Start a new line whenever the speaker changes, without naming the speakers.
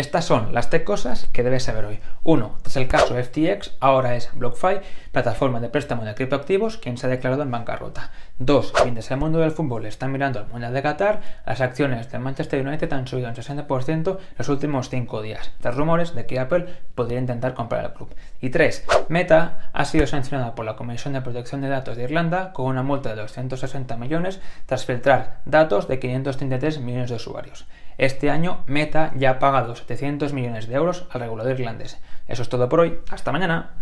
Estas son las tres cosas que debes saber hoy. 1. Tras el caso FTX, ahora es BlockFi, plataforma de préstamo de criptoactivos, quien se ha declarado en bancarrota. 2. Mientras el mundo del fútbol está mirando al Mundial de Qatar, las acciones de Manchester United han subido un 60% los últimos 5 días, tras rumores de que Apple podría intentar comprar el club. Y 3. Meta ha sido sancionada por la Comisión de Protección de Datos de Irlanda con una multa de 260 millones tras filtrar datos de 533 millones de usuarios. Este año Meta ya ha pagado 700 millones de euros al regulador irlandés. Eso es todo por hoy. Hasta mañana.